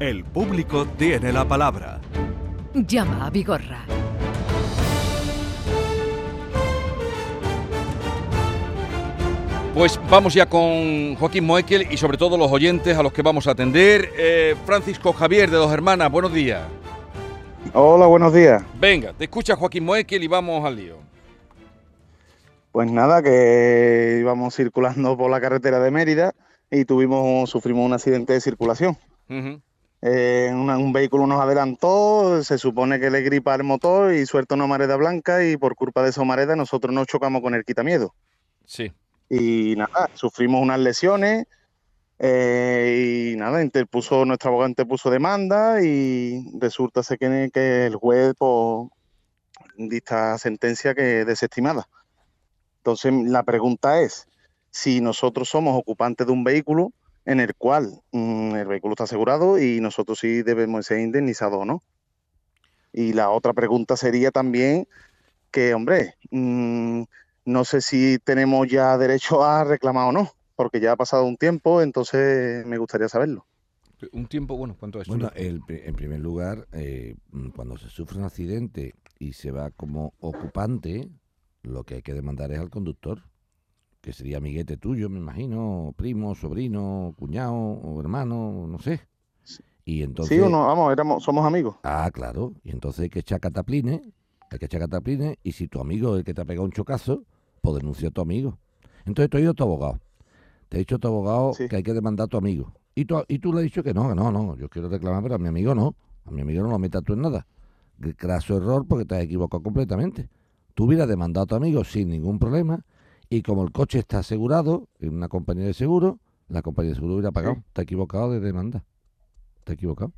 El público tiene la palabra. Llama a Vigorra. Pues vamos ya con Joaquín Moekel y sobre todo los oyentes a los que vamos a atender. Eh, Francisco Javier de Dos Hermanas, buenos días. Hola, buenos días. Venga, te escucha Joaquín Moekel y vamos al lío. Pues nada, que íbamos circulando por la carretera de Mérida y tuvimos, sufrimos un accidente de circulación. Eh, una- un vehículo nos adelantó, se supone que le gripa el motor y suelta una mareda blanca y por culpa de esa mareda nosotros nos chocamos con el quitamiedo. Sí. Y nada, sufrimos unas lesiones eh, y nada, interpuso, nuestro abogado interpuso demanda y resulta que, que el juez pues, dicta sentencia que desestimada. Entonces la pregunta es, si nosotros somos ocupantes de un vehículo en el cual mm, el vehículo está asegurado y nosotros sí debemos ser indemnizados o no. Y la otra pregunta sería también que, hombre, mm, no sé si tenemos ya derecho a reclamar o no, porque ya ha pasado un tiempo, entonces me gustaría saberlo. Un tiempo, bueno, ¿cuánto es? Bueno, el en primer lugar, eh, mm, cuando se sufre un accidente y se va como ocupante, lo que hay que demandar es al conductor, que sería amiguete tuyo, me imagino, primo, sobrino, cuñado o hermano, no sé. Y entonces... sí o no, vamos, éramos, somos amigos. Ah, claro. Y entonces hay que echar cataplines, hay que echar cataplines, y si tu amigo es el que te ha pegado un chocazo, pues denuncia a tu amigo. Entonces tú has ido a tu abogado. Te ha dicho tu abogado Sí. que hay que demandar a tu amigo. Y tú, y tú le has dicho que no, que no, no, yo quiero reclamar, pero a mi amigo no. A mi amigo no lo metas tú en nada. Graso error porque te has equivocado completamente. Tú hubieras demandado a tu amigo sin ningún problema y como el coche está asegurado en una compañía de seguro, la compañía de seguro hubiera pagado. Sí. Ha equivocado de demanda. Ha equivocado.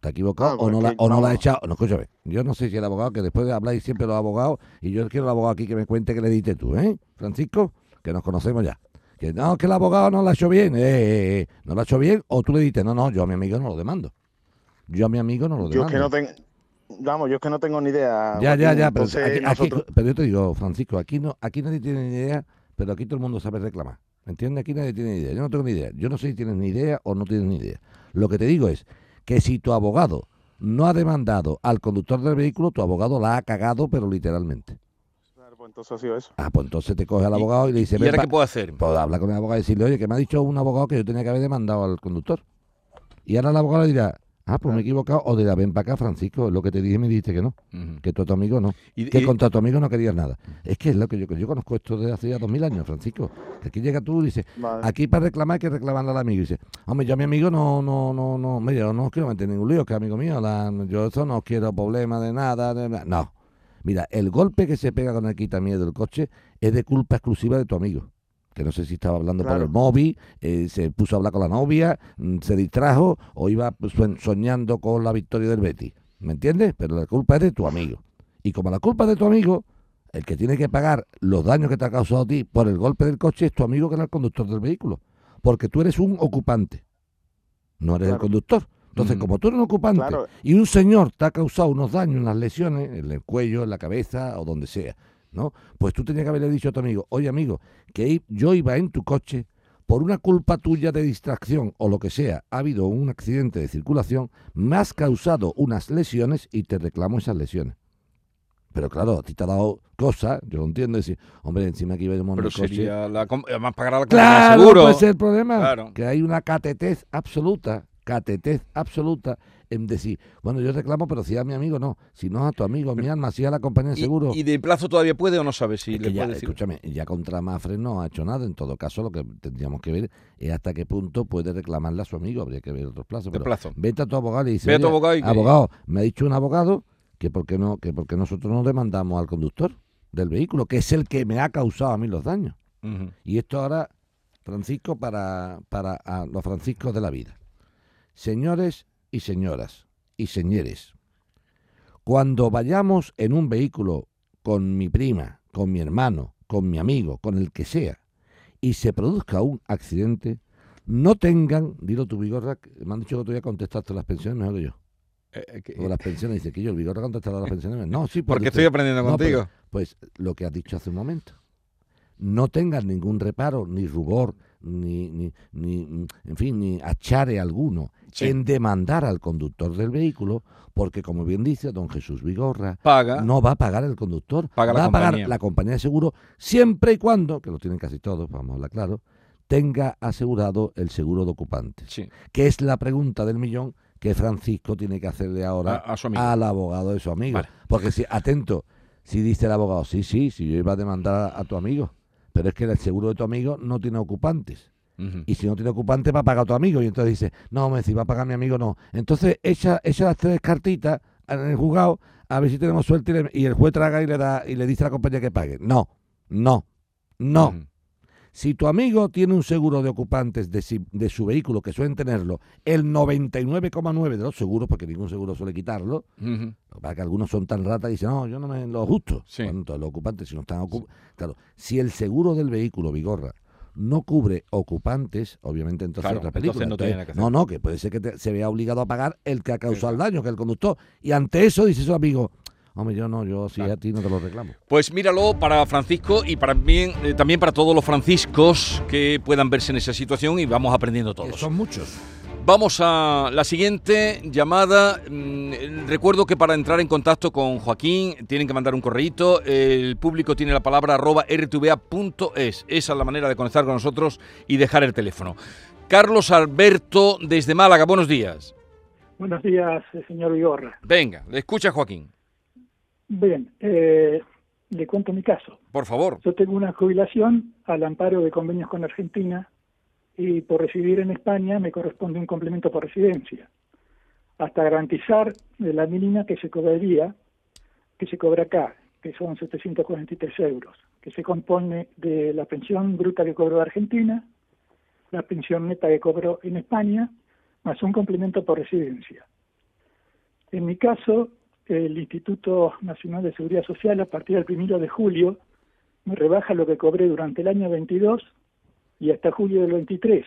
¿Te ha equivocado Ah, o pues no, la, que o no la ha echado? No, escúchame. Yo no sé si el abogado, que después de hablar siempre los abogados, y yo quiero el abogado aquí que me cuente que le diste tú, ¿eh? Francisco, que nos conocemos ya. Que no, que el abogado no la ha hecho bien, eh, eh, eh, no la ha hecho bien, o tú le dices, no, no, yo a mi amigo no lo demando. Yo a mi amigo no lo Yo demando. es que no tengo, vamos, yo es que no tengo ni idea. Ya, ya, Joaquín, ya, pero, entonces aquí- aquí- nosotros- pero yo te digo, Francisco, aquí no, aquí nadie tiene ni idea, pero aquí todo el mundo sabe reclamar. ¿Me entiendes? Aquí nadie tiene ni idea. Yo no tengo ni idea. Yo no sé si tienes ni idea o no tienes ni idea. Lo que te digo es que si tu abogado no ha demandado al conductor del vehículo, tu abogado la ha cagado, pero literalmente. Claro, pues entonces ha sido eso. Ah, pues entonces te coge al ¿Y- abogado y le dice, ¿Y "Ven ahora pa-". qué puedo hacer? Pues habla con el abogado y decirle, oye, que me ha dicho un abogado que yo tenía que haber demandado al conductor. Y ahora el abogado le dirá, ah, pues me he equivocado, o dirá, ven para acá, Francisco, lo que te dije me dijiste que no, que tú a tu amigo no. Y- que y- contra tu amigo no querías nada. Es que es lo que yo, yo conozco esto desde hace ya dos mil años, Francisco. Que aquí llega tú y dices, Vale. aquí para reclamar hay que reclamarle al amigo. Y dice, hombre, yo a mi amigo no, no, no, no, mira, yo no os quiero meter ningún lío, que amigo mío, la- yo eso no quiero problema de nada, de nada. No. Mira, el golpe que se pega con el quitamiedo del coche es de culpa exclusiva de tu amigo. Que no sé si estaba hablando por el móvil, eh, se puso a hablar con la novia, mm, se distrajo o iba soñando con la victoria del Betis. ¿Me entiendes? Pero la culpa es de tu amigo. Y como la culpa es de tu amigo, el que tiene que pagar los daños que te ha causado a ti por el golpe del coche es tu amigo que era el conductor del vehículo. Porque tú eres un ocupante, no eres el conductor. Entonces, como tú eres un ocupante Claro. y un señor te ha causado unos daños, unas lesiones en el cuello, en la cabeza o donde sea, ¿no? Pues tú tenías que haberle dicho a tu amigo, oye amigo, que yo iba en tu coche por una culpa tuya de distracción o lo que sea, ha habido un accidente de circulación, me has causado unas lesiones y te reclamo esas lesiones. Pero claro, a ti te ha dado cosas, yo lo entiendo, decir, hombre, encima iba en Pero el coche. sería la, además pagará la Claro, seguro. pues ese es el problema. Claro. Que hay una catetez absoluta, catetez absoluta en decir, bueno, yo reclamo, pero si a mi amigo no, si no a tu amigo, mi alma, si a la compañía de ¿Y, seguro. y de plazo todavía puede o no sabe si Es le ya, puede decir? escúchame, ya contra Mafre no ha hecho nada. En todo caso, lo que tendríamos que ver es hasta qué punto puede reclamarle a su amigo. Habría que ver otros plazos. Pero plazo. vete a tu abogado y dice, Ve a tu "Oye, abogado y que- abogado, me ha dicho un abogado que por qué no, que porque nosotros no demandamos al conductor del vehículo, que es el que me ha causado a mí los daños. Y esto ahora, Francisco, para, para a los franciscos de la vida. Señores y señoras y señores, cuando vayamos en un vehículo con mi prima, con mi hermano, con mi amigo, con el que sea, y se produzca un accidente, no tengan, dilo tu Vigorra, me han dicho que tú ya contestaste las pensiones mejor que yo. Eh, eh, que- O las pensiones, dice que yo, el Vigorra ha contestado las pensiones. No, sí, porque usted- estoy aprendiendo no, pero- contigo. pues lo que has dicho hace un momento. No tengan ningún reparo, ni rubor, ni, ni, ni, en fin, ni achare alguno Sí. en demandar al conductor del vehículo, porque como bien dice don Jesús Vigorra, Paga. no va a pagar el conductor, Paga va a pagar compañía. la compañía de seguro siempre y cuando, que lo tienen casi todos, vamos a hablar claro, tenga asegurado el seguro de ocupantes, Sí. que es la pregunta del millón que Francisco tiene que hacerle ahora A- a su amigo. al abogado de su amigo. Vale. Porque si, atento, si dice el abogado, sí, sí, si yo iba a demandar a, a tu amigo, pero es que el seguro de tu amigo no tiene ocupantes. Y si no tiene ocupante, va a pagar a tu amigo. Y entonces dice, no, me si va a pagar mi amigo, no. Entonces echa, echa las tres cartitas en el juzgado a ver si tenemos suerte y, le- y el juez traga y le da y le dice a la compañía que pague. No, no, no. Si tu amigo tiene un seguro de ocupantes de, si- de su vehículo, que suelen tenerlo el 99,9 de los seguros, porque ningún seguro suele quitarlo, Ujú. lo que algunos son tan ratas y dicen, no, yo no me lo justo. Sí. Los ocupantes, si no están. Claro, si el seguro del vehículo, Vigorra, no cubre ocupantes, obviamente entonces Claro, otra película. entonces no Entonces, que no, no, que puede ser que te- se vea obligado a pagar el que ha causado el daño, que es el conductor. Y ante eso dice su amigo, hombre, yo no, yo si Claro. a ti no te lo reclamo. Pues míralo para Francisco y para bien, eh, también para todos los franciscos que puedan verse en esa situación y vamos aprendiendo todos. son muchos. Vamos a la siguiente llamada. Mm, Recuerdo que para entrar en contacto con Joaquín tienen que mandar un correíto. El público tiene la palabra arroba rtva.es. Esa es la manera de conectar con nosotros y dejar el teléfono. Carlos Alberto desde Málaga, buenos días. Buenos días, señor Vigorra. Venga, le escucha Joaquín, Bien, eh, le cuento mi caso. por favor. Yo tengo una jubilación al amparo de convenios con Argentina y por residir en España me corresponde un complemento por residencia, hasta garantizar la mínima que se cobraría, que se cobra acá, que son 743 euros, que se compone de la pensión bruta que cobró Argentina, la pensión neta que cobró en España, más un complemento por residencia. En mi caso, el Instituto Nacional de Seguridad Social, a partir del primero de julio, me rebaja lo que cobré durante el año 22 y hasta julio del 23,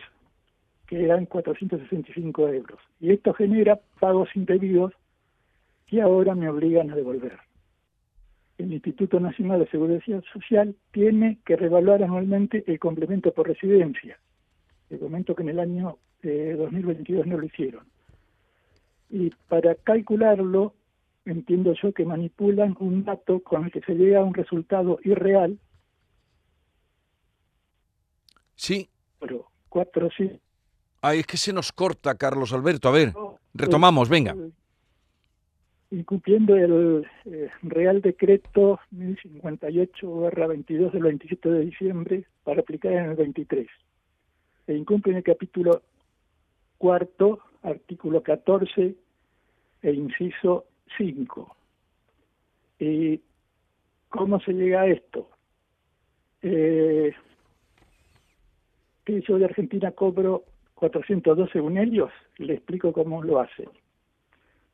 que eran 465 euros. Y esto genera pagos indebidos que ahora me obligan a devolver. El Instituto Nacional de Seguridad Social tiene que revaluar anualmente el complemento por residencia. Le comento que en el año eh, 2022 no lo hicieron. Y para calcularlo, entiendo yo que manipulan un dato con el que se llega a un resultado irreal, Sí. pero cuatro sí. Ay, es que se nos corta, Carlos Alberto. A ver, retomamos, venga. Incumpliendo el eh, Real Decreto 1058-22 del 27 de diciembre para aplicar en el 23. E incumple en el capítulo cuarto, artículo 14 e inciso 5. ¿Y cómo se llega a esto? Eh, que yo de Argentina cobro 412 según ellos, le explico cómo lo hacen.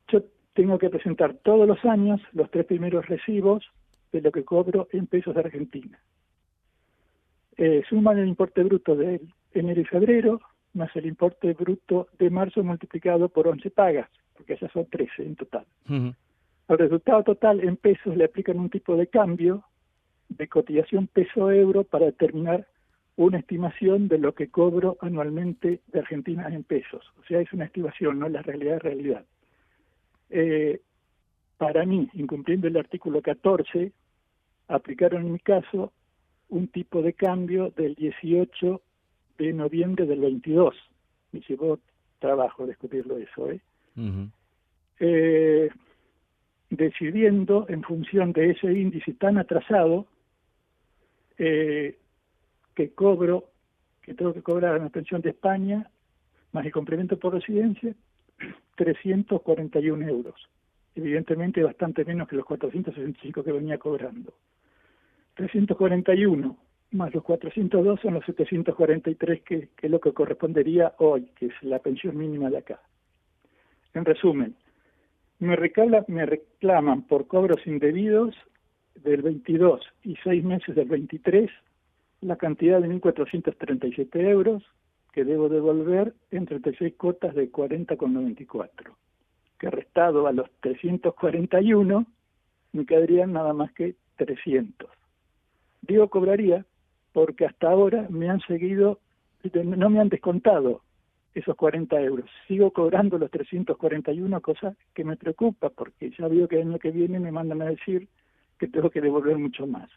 Yo tengo que presentar todos los años los tres primeros recibos de lo que cobro en pesos de Argentina. Eh, suman el importe bruto de enero y febrero, más el importe bruto de marzo multiplicado por 11 pagas, porque esas son 13 en total. Ujú. Al resultado total en pesos le aplican un tipo de cambio de cotización peso-euro para determinar una estimación de lo que cobro anualmente de Argentina en pesos. O sea, es una estimación, no la realidad es realidad. Eh, para mí, incumpliendo el artículo 14, aplicaron en mi caso un tipo de cambio del 18 de noviembre del 22. Me llevó trabajo descubrirlo eso, ¿eh? Eh, decidiendo en función de ese índice tan atrasado eh, que cobro, que tengo que cobrar una pensión de España, más el complemento por residencia, 341 euros. Evidentemente bastante menos que los 465 que venía cobrando. 341 más los 402 son los 743 que, que es lo que correspondería hoy, que es la pensión mínima de acá. En resumen, me, recala- me reclaman por cobros indebidos del 22 y seis meses del 23 la cantidad de 1.437 euros que debo devolver en 36 cuotas de 40,94, que restado a los 341 me quedarían nada más que 300. Digo cobraría porque hasta ahora me han seguido, no me han descontado esos 40 euros. Sigo cobrando los 341, cosa que me preocupa, porque ya veo que el año que viene me mandan a decir que tengo que devolver mucho más.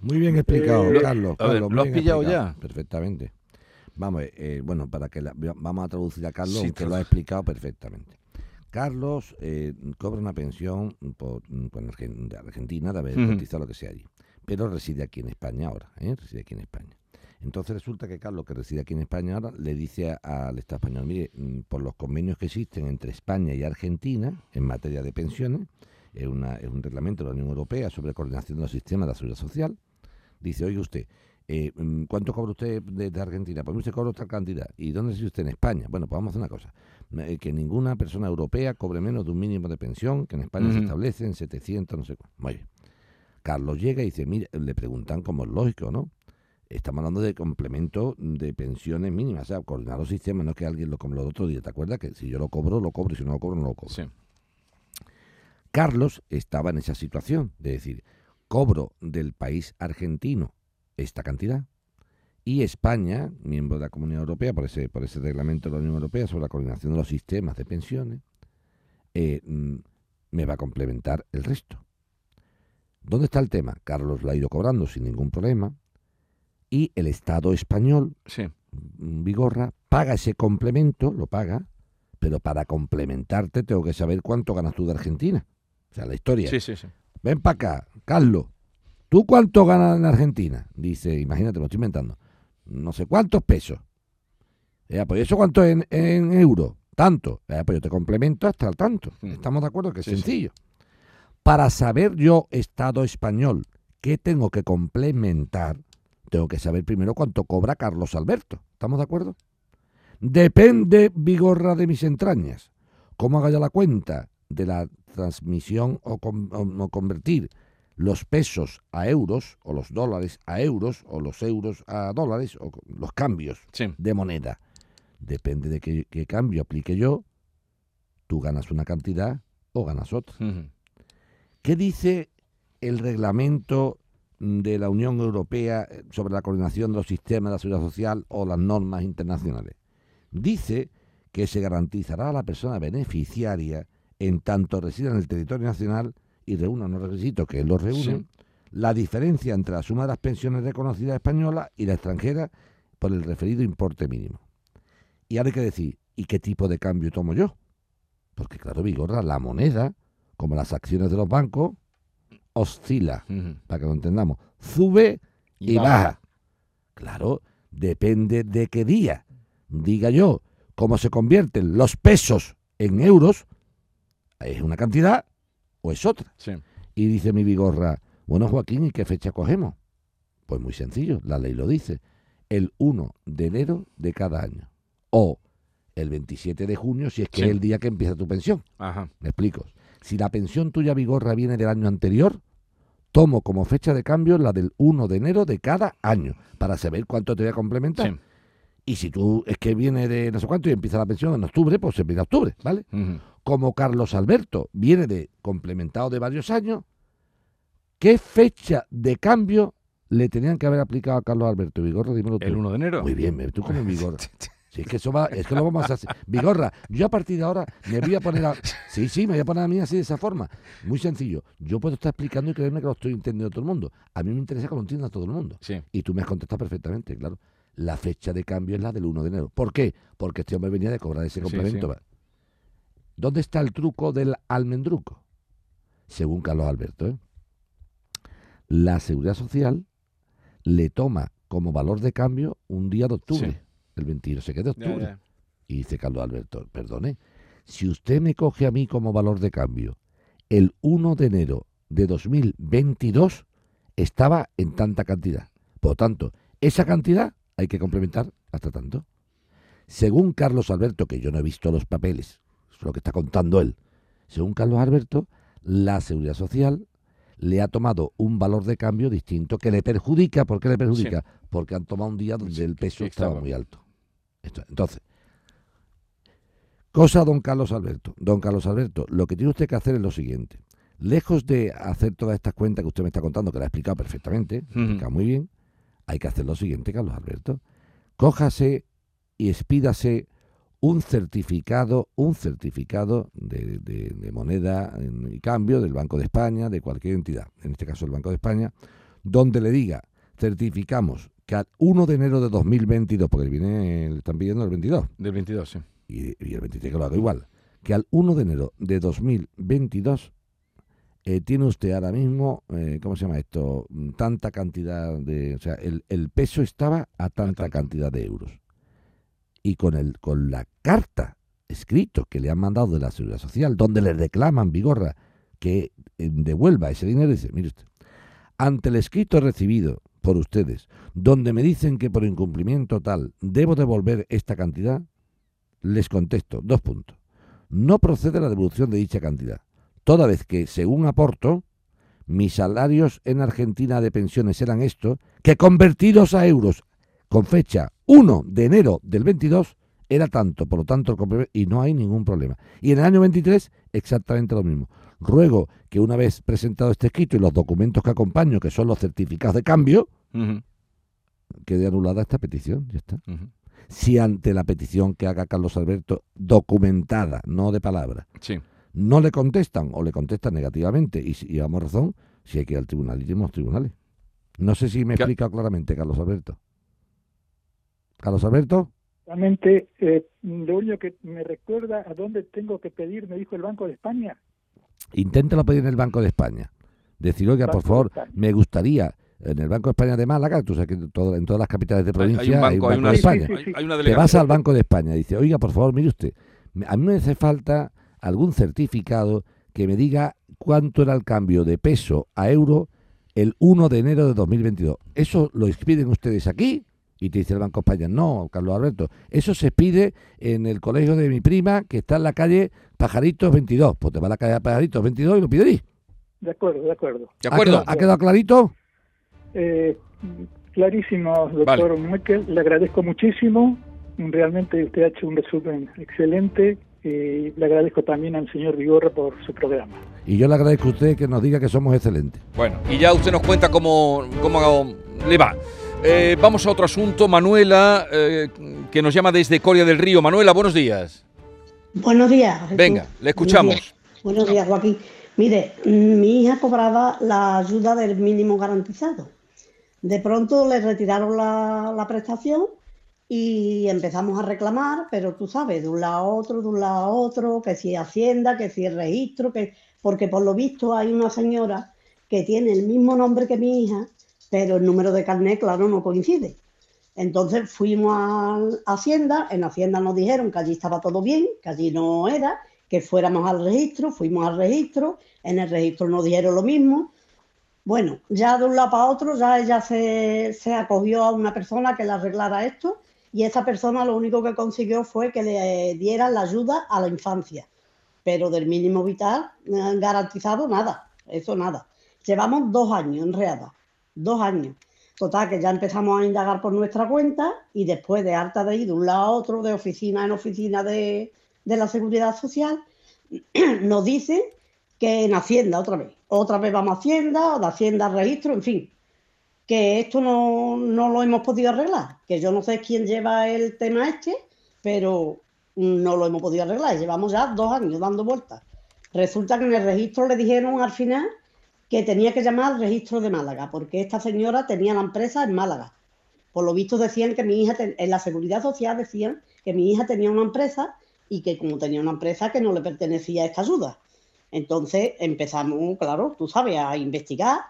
Muy bien explicado, Eh, Carlos. a ver, Carlos, ¿lo has pillado ya? Perfectamente. Vamos, eh, bueno, para que la- vamos a traducir a Carlos, Sí, aunque lo ha explicado perfectamente. Carlos eh, cobra una pensión por, de Argentina, de haber cotizado lo que sea allí, pero reside aquí en España ahora, ¿eh? reside aquí en España. Entonces resulta que Carlos, que reside aquí en España ahora, le dice al Estado español, mire, mm, por los convenios que existen entre España y Argentina en materia de pensiones, es, una- es un reglamento de la Unión Europea sobre coordinación de los sistemas de la seguridad social, dice, oye usted, eh, mm, ¿cuánto cobra usted de, de Argentina? Pues usted cobra otra cantidad. ¿Y dónde reside usted? En España. Bueno, pues vamos a hacer una cosa. Eh, que ninguna persona europea cobre menos de un mínimo de pensión, que en España se establece en 700, no sé cuánto. Muy bien. Carlos llega y dice, mire, le preguntan como es lógico, ¿no? Estamos hablando de complemento de pensiones mínimas, o sea, coordinar los sistemas, no es que alguien lo como lo otro día, ¿te acuerdas? Que si yo lo cobro, lo cobro, y si no lo cobro, no lo cobro. Sí. Carlos estaba en esa situación, de decir, cobro del país argentino esta cantidad y España, miembro de la Comunidad Europea, por ese, por ese reglamento de la Unión Europea sobre la coordinación de los sistemas de pensiones, eh, mm, me va a complementar el resto. ¿Dónde está el tema? Carlos lo ha ido cobrando sin ningún problema y el Estado español Sí. mm, Vigorra paga ese complemento, lo paga, pero para complementarte tengo que saber cuánto ganas tú de Argentina. O sea, la historia. Sí, sí, sí. Ven para acá, Carlos. ¿Tú cuánto ganas en Argentina? Dice, imagínate, me lo estoy inventando. No sé cuántos pesos. Ya, pues eso cuánto en, en euros. Tanto. Ya, pues yo te complemento hasta el tanto. Mm. Estamos de acuerdo que es Sí, sí. sencillo. Para saber yo, Estado español, qué tengo que complementar, tengo que saber primero cuánto cobra Carlos Alberto. ¿Estamos de acuerdo? Depende, Vigorra, de mis entrañas. ¿Cómo haga yo la cuenta de la transmisión o, con- o- o convertir los pesos a euros, o los dólares a euros, o los euros a dólares, o los cambios Sí. de moneda? Depende de qué, qué cambio aplique yo, tú ganas una cantidad o ganas otra. ¿Qué dice el reglamento de la Unión Europea eh, sobre la coordinación de los sistemas de la seguridad social o las normas internacionales? Dice que se garantizará a la persona beneficiaria en tanto resida en el territorio nacional y reúna unos requisitos que los reúnen, la diferencia entre la suma de las pensiones reconocidas españolas y la extranjera por el referido importe mínimo. Y ahora hay que decir, ¿y qué tipo de cambio tomo yo? Porque claro, Vigorra, la moneda, como las acciones de los bancos, oscila, para que lo entendamos, sube Y y, baja. baja. Claro, depende de qué día. Diga yo, cómo se convierten los pesos en euros, es una cantidad o es otra. Sí. Y dice mi Vigorra, bueno Joaquín, ¿y qué fecha cogemos? Pues muy sencillo, la ley lo dice, el 1 de enero de cada año. O el 27 de junio, si es que Sí. es el día que empieza tu pensión. Ajá. Me explico. Si la pensión tuya Vigorra viene del año anterior, tomo como fecha de cambio la del 1 de enero de cada año, para saber cuánto te voy a complementar. Sí. Y si tú es que viene de no sé cuánto y empieza la pensión en octubre, pues se empieza octubre, ¿vale? Como Carlos Alberto viene de complementado de varios años, ¿qué fecha de cambio le tenían que haber aplicado a Carlos Alberto Vigorra? Dímelo tú. El 1 de enero. Muy bien, tú como Vigorra. Si es que eso va, es que lo vamos a hacer. Vigorra, yo a partir de ahora me voy a poner a. Sí, sí, me voy a poner a mí así de esa forma. Muy sencillo. Yo puedo estar explicando y creerme que lo estoy entendiendo todo el mundo. A mí me interesa que lo entienda todo el mundo. Sí. Y tú me has contestado perfectamente, claro. La fecha de cambio es la del 1 de enero. ¿Por qué? Porque este hombre venía de cobrar ese Sí, complemento. sí. ¿Dónde está el truco del almendruco? Según Carlos Alberto, ¿eh? la seguridad social le toma como valor de cambio un día de octubre, El 22 se queda de octubre. ya. Y dice Carlos Alberto, perdone, si usted me coge a mí como valor de cambio el 1 de enero de 2022, estaba en tanta cantidad. Por lo tanto, esa cantidad hay que complementar hasta tanto. Según Carlos Alberto, que yo no he visto los papeles, es lo que está contando él, según Carlos Alberto, la seguridad social le ha tomado un valor de cambio distinto que le perjudica. ¿Por qué le perjudica? Porque han tomado un día donde Sí, el peso estaba. muy alto. Esto- entonces, cosa don Carlos Alberto. Don Carlos Alberto, lo que tiene usted que hacer es lo siguiente. Lejos de hacer todas estas cuentas que usted me está contando, que la ha explicado perfectamente, Ujú. explicado muy bien, hay que hacer lo siguiente, Carlos Alberto. Cójase y expídase un certificado, un certificado de, de- de moneda en- y cambio del Banco de España, de cualquier entidad, en este caso el Banco de España, donde le diga, certificamos que al 1 de enero de 2022, porque viene, le están pidiendo el 22, Del 22, sí. y, y el 23 que lo haga igual, que al 1 de enero de 2022 eh, tiene usted ahora mismo, eh, ¿cómo se llama esto? Mm, Tanta cantidad de, o sea, el, el peso estaba a tanta tanto. cantidad de euros. Y con, el, con la carta escrito que le han mandado de la Seguridad Social, donde le reclaman Vigorra que eh, devuelva ese dinero, dice, mire usted, ante el escrito recibido por ustedes, donde me dicen que por incumplimiento tal debo devolver esta cantidad, les contesto, dos puntos. No procede la devolución de dicha cantidad, toda vez que, según aporto, mis salarios en Argentina de pensiones eran estos, que convertidos a euros con fecha 1 de enero del 22 era tanto, por lo tanto, y no hay ningún problema. Y en el año 23, exactamente lo mismo. Ruego que una vez presentado este escrito y los documentos que acompaño, que son los certificados de cambio, Quede anulada esta petición. Ya está. Si ante la petición que haga Carlos Alberto, documentada, no de palabra, Sí. no le contestan o le contestan negativamente y, y damos razón, si hay que ir al tribunal, iremos a tribunales. No sé si me he Ca- explicado claramente, Carlos Alberto. Carlos Alberto, Realmente, eh, lo único que me recuerda a dónde tengo que pedir, me dijo el Banco de España. inténtalo pedir en el Banco de España. Decir, oiga, por favor, me gustaría, en el Banco de España de Málaga, tú sabes que en todo- en todas las capitales de Hay- provincia hay un banco, hay una, de Sí, sí, España. sí, hay- sí. hay una Te vas al Banco de España y dice, oiga, por favor, mire usted, a mí me hace falta algún certificado que me diga cuánto era el cambio de peso a euro el 1 de enero de 2022. Eso lo expiden ustedes aquí y te dice el Banco de España, no, Carlos Alberto, eso se pide en el colegio de mi prima que está en la calle Pajaritos 22. Pues te va a la calle Pajaritos 22 y lo pides. De acuerdo, de acuerdo. ¿De ¿Ha acuerdo? quedado, ha quedado clarito? Eh, clarísimo, doctor Muekel, le agradezco muchísimo. Realmente usted ha hecho un resumen excelente. Y le agradezco también al señor Vigorra por su programa. Y yo le agradezco a usted que nos diga que somos excelentes. Bueno, y ya usted nos cuenta cómo, cómo le va. Eh, vamos a otro asunto. Manuela, eh, que nos llama desde Coria del Río. Manuela, buenos días. Buenos días. Jesús. Venga, le escuchamos. Buenos días, Buenos días, Joaquín. Mire, mm, mi hija cobraba la ayuda del mínimo garantizado. De pronto le retiraron la, la prestación y empezamos a reclamar, pero tú sabes, de un lado a otro, de un lado a otro, que si Hacienda, que si registro, que porque por lo visto hay una señora que tiene el mismo nombre que mi hija, pero el número de carnet, claro, no coincide. Entonces fuimos a Hacienda, en Hacienda nos dijeron que allí estaba todo bien, que allí no era, que fuéramos al registro, fuimos al registro, en el registro nos dijeron lo mismo. Bueno, ya de un lado para otro, ya ella se, acogió a una persona que le arreglara esto y esa persona lo único que consiguió fue que le diera la ayuda a la infancia, pero del mínimo vital eh, garantizado nada, eso nada. Llevamos dos años enreadas, dos años. Total, que ya empezamos a indagar por nuestra cuenta y después de harta de ir de un lado a otro, de oficina en oficina de, de la Seguridad Social, nos dicen que en Hacienda otra vez. Otra vez vamos a Hacienda, de Hacienda al registro, en fin. Que esto no, no lo hemos podido arreglar. Que yo no sé quién lleva el tema este, pero no lo hemos podido arreglar. Llevamos ya dos años dando vueltas. Resulta que en el registro le dijeron al final que tenía que llamar al registro de Málaga, porque esta señora tenía la empresa en Málaga. Por lo visto decían que mi hija, en la seguridad social decían que mi hija tenía una empresa y que como tenía una empresa que no le pertenecía esta ayuda. Entonces empezamos, claro, tú sabes, a investigar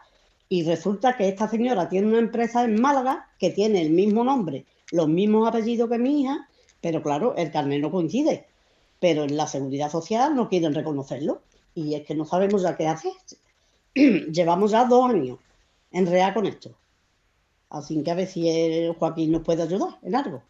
y resulta que esta señora tiene una empresa en Málaga que tiene el mismo nombre, los mismos apellidos que mi hija, pero claro, el carnet no coincide. Pero en la seguridad social no quieren reconocerlo y es que no sabemos ya qué hacer. Llevamos ya dos años en real con esto. Así que a ver si Joaquín nos puede ayudar en algo.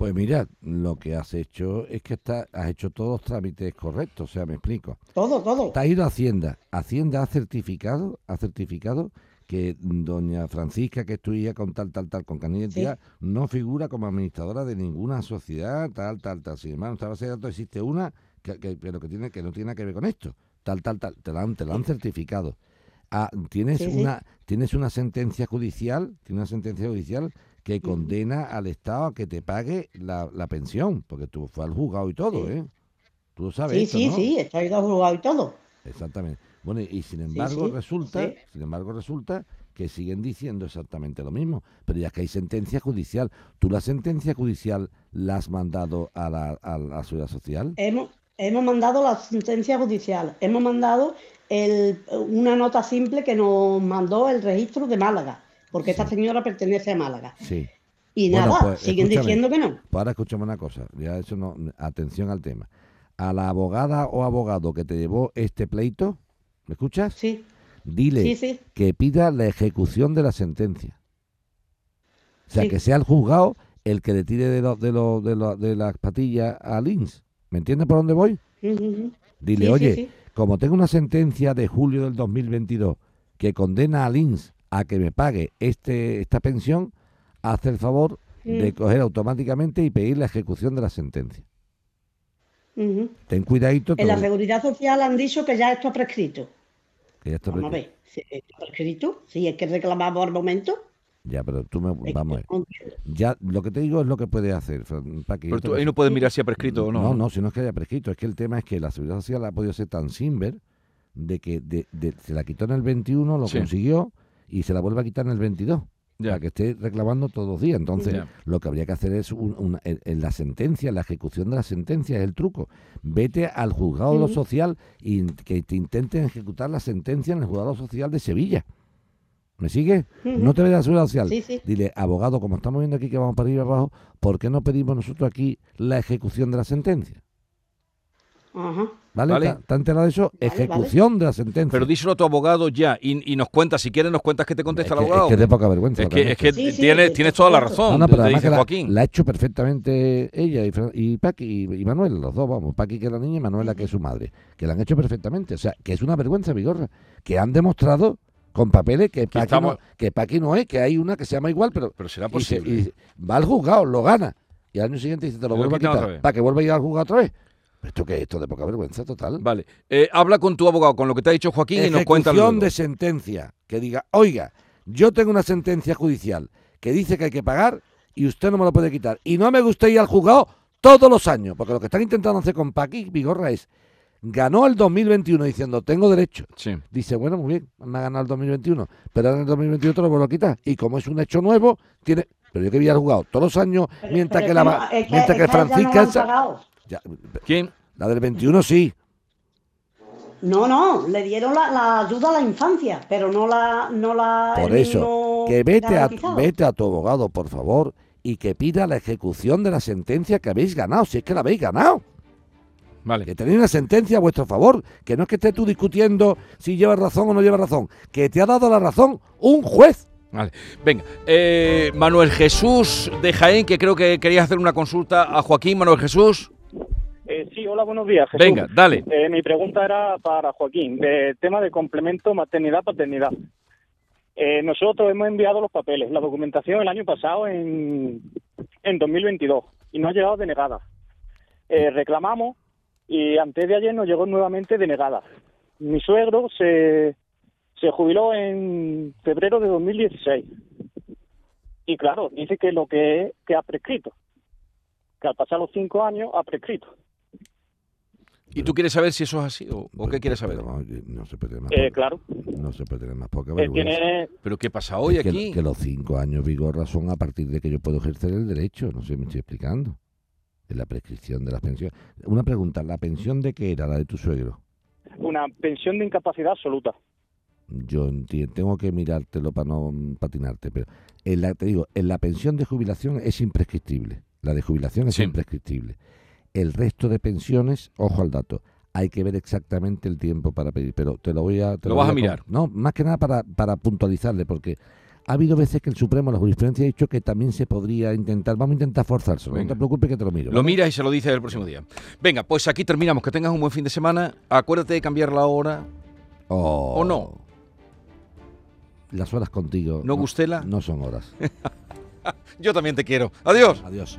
Pues mira, lo que has hecho es que está, has hecho todos los trámites correctos, o sea, me explico. Todo, todo. Te has ido a Hacienda. Hacienda ha certificado, ha certificado que doña Francisca, que es tu hija con tal, tal, tal, con carnet de identidad, no figura como administradora de ninguna sociedad, tal, tal, tal. Sin embargo, en esta base de datos existe una que, que- pero que tiene que no tiene nada que ver con esto. Tal, tal, tal. Te la han, te la han certificado. Ah, tienes Sí, sí. una tienes una sentencia judicial, tienes una sentencia judicial que condena al Estado a que te pague la, la pensión, porque tú fue al juzgado y todo, Sí. ¿eh? Tú lo sabes, Sí, esto, sí, ¿no? sí, estoy dos juzgados y todo. Exactamente. Bueno, y sin embargo sí, resulta, sin embargo resulta que siguen diciendo exactamente lo mismo, pero ya que hay sentencia judicial, ¿tú la sentencia judicial la has mandado a la, a la seguridad social? Hemos, hemos mandado la sentencia judicial, hemos mandado el- una nota simple que nos mandó el registro de Málaga, porque esta señora pertenece a Málaga. Sí. Y Bueno, nada, pues, siguen diciendo que no. Pues ahora escúchame una cosa, ya eso no, atención al tema. A la abogada o abogado que te llevó este pleito, ¿me escuchas? Sí, Dile sí, sí. que pida la ejecución de la sentencia. O sea, Sí. que sea el juzgado el que le tire de, lo- de, lo- de, lo- de las patillas a Lins. ¿Me entiendes por dónde voy? Ujú. Dile, oye, como tengo una sentencia de julio del 2022 que condena a Lins a que me pague este esta pensión, haz el favor de Mm. coger automáticamente y pedir la ejecución de la sentencia. Ten cuidadito, En la seguridad social han dicho que ya esto ha prescrito. que ya está Vamos a prescrito. ver, si está prescrito, si es que reclamamos al momento. Ya, pero tú me, es vamos a ver. Ya, lo que te digo es lo que puedes hacer, Paqui, Pero tú ahí no puedes mirar si ha prescrito o no. No, no, si no es que haya prescrito, es que el tema es que la seguridad social ha podido ser tan simber de que de- de- se la quitó en el 21, lo Sí. consiguió y se la vuelve a quitar en el 22. Ya. Para que esté reclamando todos los días. Entonces, Ya. lo que habría que hacer es un- una- en, en la sentencia, la ejecución de la sentencia es el truco. Vete al juzgado de lo social y que te intenten ejecutar la sentencia en el juzgado social de Sevilla. ¿Me sigue? No te vayas a la seguridad social. Sí, sí. Dile, abogado, como estamos viendo aquí que vamos para arriba y abajo, ¿por qué no pedimos nosotros aquí la ejecución de la sentencia? Ajá. ¿Vale? Vale. ¿Está, está enterado de eso? Vale, ejecución de la sentencia. Pero díselo a tu abogado ya y, y nos cuentas, si quieres nos cuentas que te es contesta que, el abogado. es que es de poca vergüenza. Es que, es que. Sí, sí, tienes, toda la razón, No, no, te pero te además dice que la, Joaquín. la ha hecho perfectamente ella y, Paqui y, y Manuel, los dos, vamos. Paqui que es la niña y Manuela que es su madre. Que la han hecho perfectamente. O sea, que es una vergüenza, Vigorra. Que han demostrado con papeles que Paqui, estamos- no, que Paqui no es, que hay una que se llama igual, pero Pero será y se- posible. y va al juzgado, lo gana. Y al año siguiente dice, te lo Lo vuelvo a quitar. Para que vuelva a ir al juzgado otra vez. ¿Esto qué es? Esto de poca vergüenza total. Vale. Eh, habla con tu abogado, con lo que te ha dicho Joaquín y nos Ejecución luego. de sentencia. Que diga, oiga, yo tengo una sentencia judicial que dice que hay que pagar y usted no me lo puede quitar. Y no me gusta ir al juzgado todos los años, porque lo que están intentando hacer con Paqui Vigorra es, ganó el 2021 diciendo, tengo derecho. Sí. Dice, bueno, muy bien, me ha ganado el 2021, pero ahora en el 2021 te lo vuelvo a quitar. Y como es un hecho nuevo, tiene... Pero yo que voy al juzgado todos los años, Pero- mientras pero que la, es que- mientras es que que a ella no Ya, ¿Quién? la del 21 sí. No, no, le dieron la, la ayuda a la infancia, pero no la, no la Por eso, que vete a, vete a tu abogado, por favor, y que pida la ejecución de la sentencia que habéis ganado, si es que la habéis ganado. Vale. Que tenéis una sentencia a vuestro favor, que no es que estés tú discutiendo si llevas razón o no llevas razón, que te ha dado la razón un juez. Vale. Venga, eh, Manuel Jesús de Jaén, que creo que querías hacer una consulta a Joaquín. Manuel Jesús, Eh, sí, hola, buenos días. Jesús. venga, dale. Eh, mi pregunta era para Joaquín, de tema de complemento maternidad-paternidad. Eh, nosotros hemos enviado los papeles, la documentación el año pasado, en, en 2022, y no ha llegado denegada. Eh, reclamamos y antes de ayer nos llegó nuevamente denegada. Mi suegro se, se jubiló en febrero de 2016. Y claro, dice que lo que, que ha prescrito, que al pasar los cinco años ha prescrito. ¿Y tú quieres saber si eso es así o, o qué quieres saber? Vamos, no se puede tener más Eh, poca- claro, No se puede tener más poca eh, vergüenza. tiene, ¿Pero qué pasa hoy Es que, aquí? que los cinco años vigorra son a partir de que yo puedo ejercer el derecho, no sé, me estoy explicando. En la prescripción de las pensiones. Una pregunta, ¿la pensión de qué era la de tu suegro? una pensión de incapacidad absoluta. Yo entiendo, tengo que mirártelo para no patinarte, pero en la, te digo, en la pensión de jubilación es imprescriptible. La de jubilación es Sí. imprescriptible. El resto de pensiones, ojo al dato, hay que ver exactamente el tiempo para pedir, pero te lo voy a... te Lo vas a mirar. No, más que nada para, para puntualizarle, porque ha habido veces que el Supremo, la jurisprudencia, ha dicho que también se podría intentar, vamos a intentar forzarse, no te preocupes que te lo miro. Lo miras y se lo dices el próximo día. Venga, pues aquí terminamos. Que tengas un buen fin de semana. Acuérdate de cambiar la hora. Oh. ¿O no? Las horas contigo ¿No, Gustela? no son horas. Yo también te quiero. Adiós. Adiós.